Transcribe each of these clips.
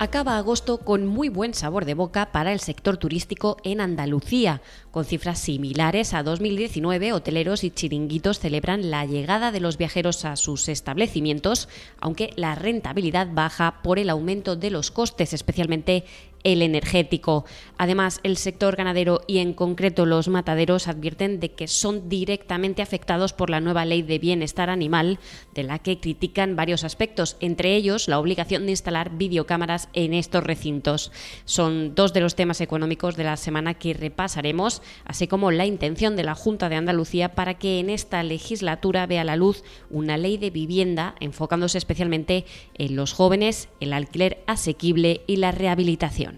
Acaba agosto con muy buen sabor de boca para el sector turístico en Andalucía. Con cifras similares a 2019, hoteleros y chiringuitos celebran la llegada de los viajeros a sus establecimientos, aunque la rentabilidad baja por el aumento de los costes, especialmente el energético. Además, el sector ganadero y en concreto los mataderos advierten de que son directamente afectados por la nueva ley de bienestar animal, de la que critican varios aspectos, entre ellos la obligación de instalar videocámaras en estos recintos. Son dos de los temas económicos de la semana que repasaremos, así como la intención de la Junta de Andalucía para que en esta legislatura vea la luz una ley de vivienda enfocándose especialmente en los jóvenes, el alquiler asequible y la rehabilitación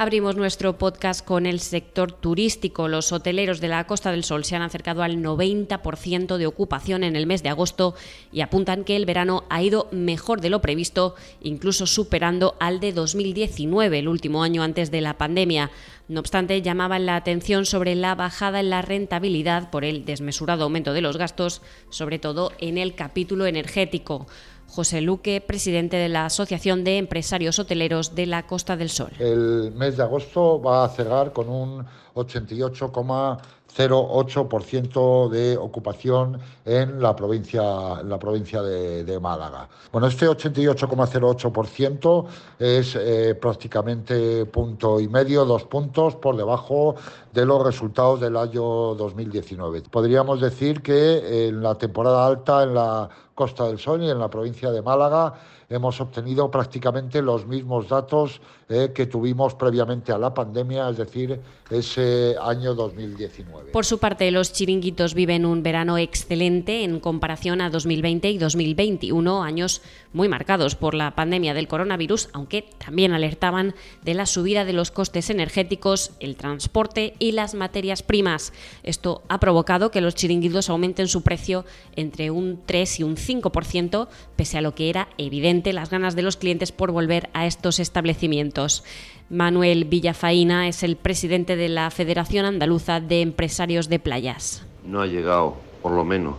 Abrimos nuestro podcast con el sector turístico. Los hoteleros de la Costa del Sol se han acercado al 90% de ocupación en el mes de agosto y apuntan que el verano ha ido mejor de lo previsto, incluso superando al de 2019, el último año antes de la pandemia. No obstante, llamaban la atención sobre la bajada en la rentabilidad por el desmesurado aumento de los gastos, sobre todo en el capítulo energético. José Luque, presidente de la Asociación de Empresarios Hoteleros de la Costa del Sol. El mes de agosto va a cerrar con un 88,08% de ocupación en la provincia, la provincia de, Málaga. Bueno, este 88,08% es eh, prácticamente punto y medio, dos puntos por debajo de los resultados del año 2019. Podríamos decir que en la temporada alta, en la Costa del Sol y en la provincia de Málaga hemos obtenido prácticamente los mismos datos eh, que tuvimos previamente a la pandemia, es decir, ese año 2019. Por su parte, los chiringuitos viven un verano excelente en comparación a 2020 y 2021, años muy marcados por la pandemia del coronavirus, aunque también alertaban de la subida de los costes energéticos, el transporte y las materias primas. Esto ha provocado que los chiringuitos aumenten su precio entre un 3 y un 5%, pese a lo que era evidente las ganas de los clientes por volver a estos establecimientos. Manuel Villafaina es el presidente de la Federación Andaluza de Empresarios de Playas. No ha llegado, por lo menos,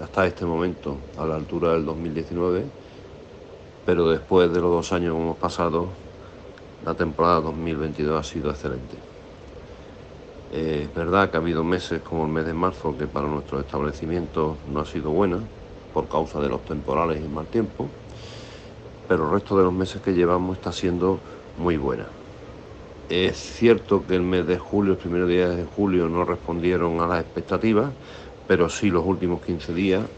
hasta este momento, a la altura del 2019, pero después de los dos años que hemos pasado, la temporada 2022 ha sido excelente. es verdad que ha habido meses como el mes de marzo que para nuestros establecimientos no ha sido buena por causa de los temporales y mal tiempo, pero el resto de los meses que llevamos está siendo muy buena. Es cierto que el mes de julio, los primeros días de julio no respondieron a las expectativas, pero sí los últimos 15 días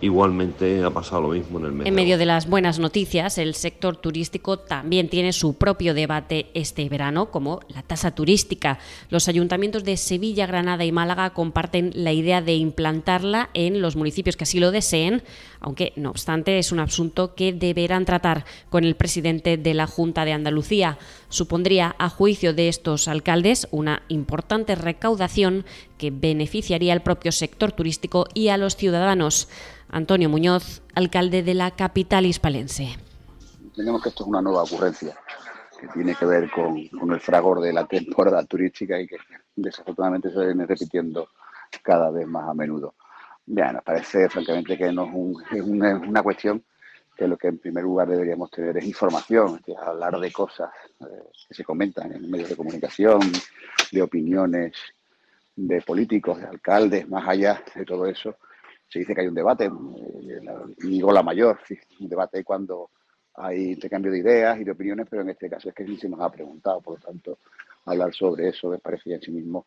Igualmente ha pasado lo mismo en el mes. En medio de las buenas noticias, el sector turístico también tiene su propio debate este verano, como la tasa turística. Los ayuntamientos de Sevilla, Granada y Málaga comparten la idea de implantarla en los municipios que así lo deseen, aunque no obstante es un asunto que deberán tratar con el presidente de la Junta de Andalucía. Supondría, a juicio de estos alcaldes, una importante recaudación que beneficiaría al propio sector turístico y a los ciudadanos. Antonio Muñoz, alcalde de la capital hispalense. Entendemos que esto es una nueva ocurrencia que tiene que ver con, el fragor de la temporada turística y que desafortunadamente se viene repitiendo cada vez más a menudo. Bien, nos parece francamente que no es, una, cuestión que lo que en primer lugar deberíamos tener es información, es hablar de cosas eh, que se comentan en medios de comunicación, de opiniones de políticos, de alcaldes, más allá de todo eso, se dice que hay un debate, eh, digo la mayor, un debate cuando hay intercambio de ideas y de opiniones, pero en este caso es que ni se nos ha preguntado, por lo tanto, hablar sobre eso me parece en sí mismo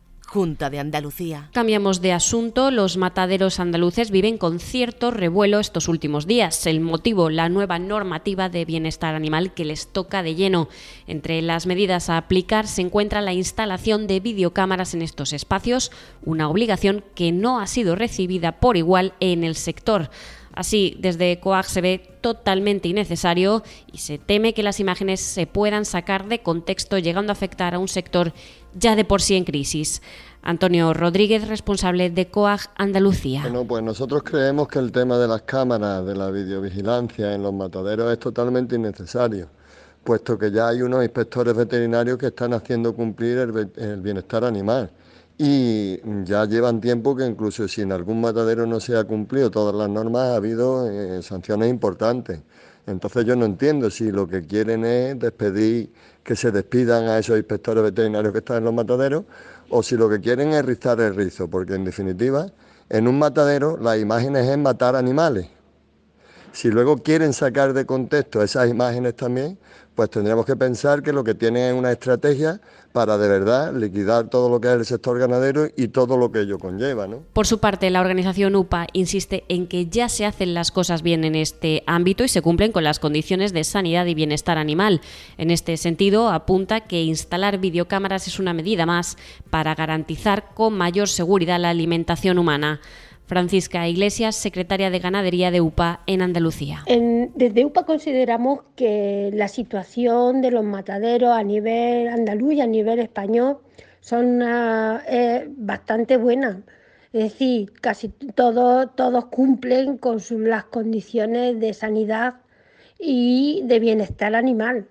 Junta de Andalucía. Cambiamos de asunto. Los mataderos andaluces viven con cierto revuelo estos últimos días. El motivo, la nueva normativa de bienestar animal que les toca de lleno. Entre las medidas a aplicar se encuentra la instalación de videocámaras en estos espacios, una obligación que no ha sido recibida por igual en el sector. Así, desde COAG se ve totalmente innecesario y se teme que las imágenes se puedan sacar de contexto llegando a afectar a un sector ya de por sí en crisis. Antonio Rodríguez, responsable de COAG Andalucía. Bueno, pues nosotros creemos que el tema de las cámaras, de la videovigilancia en los mataderos es totalmente innecesario, puesto que ya hay unos inspectores veterinarios que están haciendo cumplir el, bienestar animal y ya llevan tiempo que incluso si en algún matadero no se ha cumplido todas las normas ha habido eh, sanciones importantes. Entonces yo no entiendo si lo que quieren es despedir, que se despidan a esos inspectores veterinarios que están en los mataderos o si lo que quieren es rizar el rizo, porque en definitiva en un matadero las imágenes es matar animales. Si luego quieren sacar de contexto esas imágenes también, pues tendríamos que pensar que lo que tienen es una estrategia para de verdad liquidar todo lo que es el sector ganadero y todo lo que ello conlleva. ¿no? Por su parte, la organización UPA insiste en que ya se hacen las cosas bien en este ámbito y se cumplen con las condiciones de sanidad y bienestar animal. En este sentido, apunta que instalar videocámaras es una medida más para garantizar con mayor seguridad la alimentación humana. Francisca Iglesias, secretaria de Ganadería de UPA en Andalucía. desde UPA consideramos que la situación de los mataderos a nivel andaluz y a nivel español son eh, bastante buenas. Es decir, casi todos, todos cumplen con las condiciones de sanidad y de bienestar animal.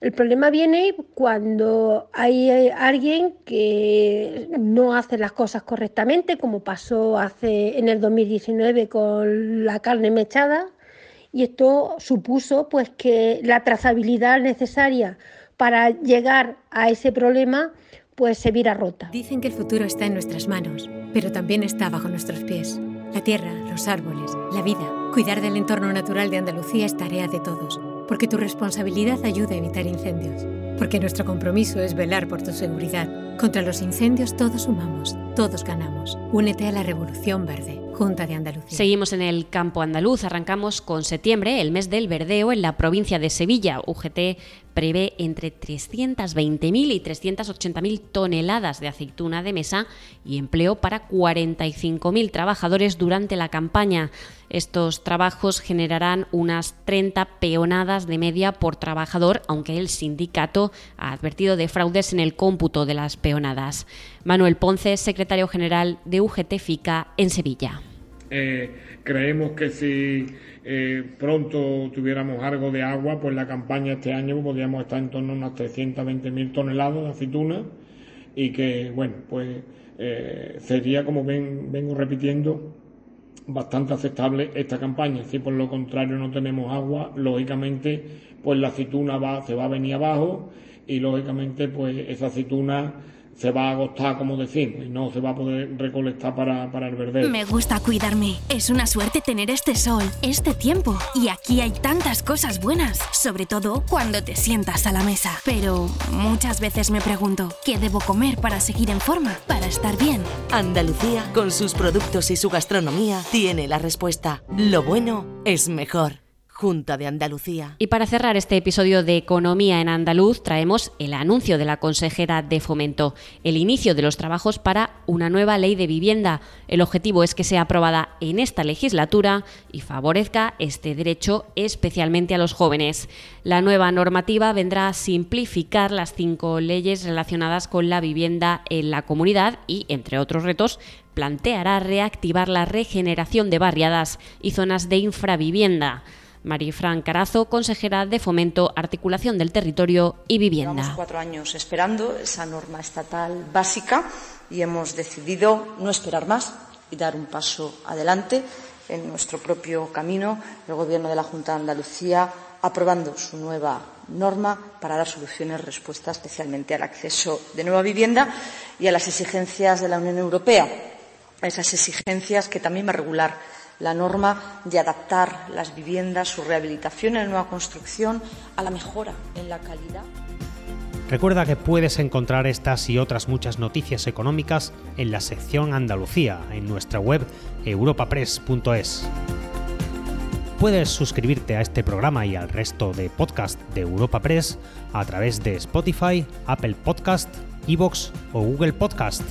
El problema viene cuando hay eh, alguien que no hace las cosas correctamente, como pasó hace en el 2019 con la carne mechada, y esto supuso pues que la trazabilidad necesaria para llegar a ese problema pues se viera rota. Dicen que el futuro está en nuestras manos, pero también está bajo nuestros pies. La tierra, los árboles, la vida. Cuidar del entorno natural de Andalucía es tarea de todos porque tu responsabilidad ayuda a evitar incendios, porque nuestro compromiso es velar por tu seguridad. Contra los incendios todos sumamos, todos ganamos. Únete a la Revolución Verde. Junta de Andalucía. Seguimos en el campo andaluz. Arrancamos con septiembre, el mes del verdeo en la provincia de Sevilla. UGT prevé entre 320.000 y 380.000 toneladas de aceituna de mesa y empleo para 45.000 trabajadores durante la campaña. Estos trabajos generarán unas 30 peonadas de media por trabajador, aunque el sindicato ha advertido de fraudes en el cómputo de las peonadas. Manuel Ponce, secretario general de UGT FICA en Sevilla. Eh, creemos que si eh, pronto tuviéramos algo de agua, pues la campaña este año podríamos estar en torno a unas 320.000 toneladas de aceituna y que, bueno, pues eh, sería, como ven, vengo repitiendo, bastante aceptable esta campaña. Si por lo contrario no tenemos agua, lógicamente, pues la aceituna va, se va a venir abajo y lógicamente, pues esa aceituna se va a agostar, como decimos, y no se va a poder recolectar para, para el verde. Me gusta cuidarme. Es una suerte tener este sol, este tiempo. Y aquí hay tantas cosas buenas, sobre todo cuando te sientas a la mesa. Pero muchas veces me pregunto, ¿qué debo comer para seguir en forma, para estar bien? Andalucía, con sus productos y su gastronomía, tiene la respuesta. Lo bueno es mejor. Junta de Andalucía. Y para cerrar este episodio de Economía en Andaluz, traemos el anuncio de la consejera de Fomento, el inicio de los trabajos para una nueva ley de vivienda. El objetivo es que sea aprobada en esta legislatura y favorezca este derecho especialmente a los jóvenes. La nueva normativa vendrá a simplificar las cinco leyes relacionadas con la vivienda en la comunidad y, entre otros retos, planteará reactivar la regeneración de barriadas y zonas de infravivienda. Marifran Carazo, consejera de Fomento, Articulación del Territorio y Vivienda. Llevamos cuatro años esperando esa norma estatal básica y hemos decidido no esperar más y dar un paso adelante en nuestro propio camino. El Gobierno de la Junta de Andalucía aprobando su nueva norma para dar soluciones, respuesta especialmente al acceso de nueva vivienda y a las exigencias de la Unión Europea, a esas exigencias que también va a regular la norma de adaptar las viviendas, su rehabilitación en nueva construcción a la mejora en la calidad. Recuerda que puedes encontrar estas y otras muchas noticias económicas en la sección Andalucía en nuestra web europapress.es. Puedes suscribirte a este programa y al resto de podcast de Europa Press a través de Spotify, Apple Podcast, Evox o Google Podcast.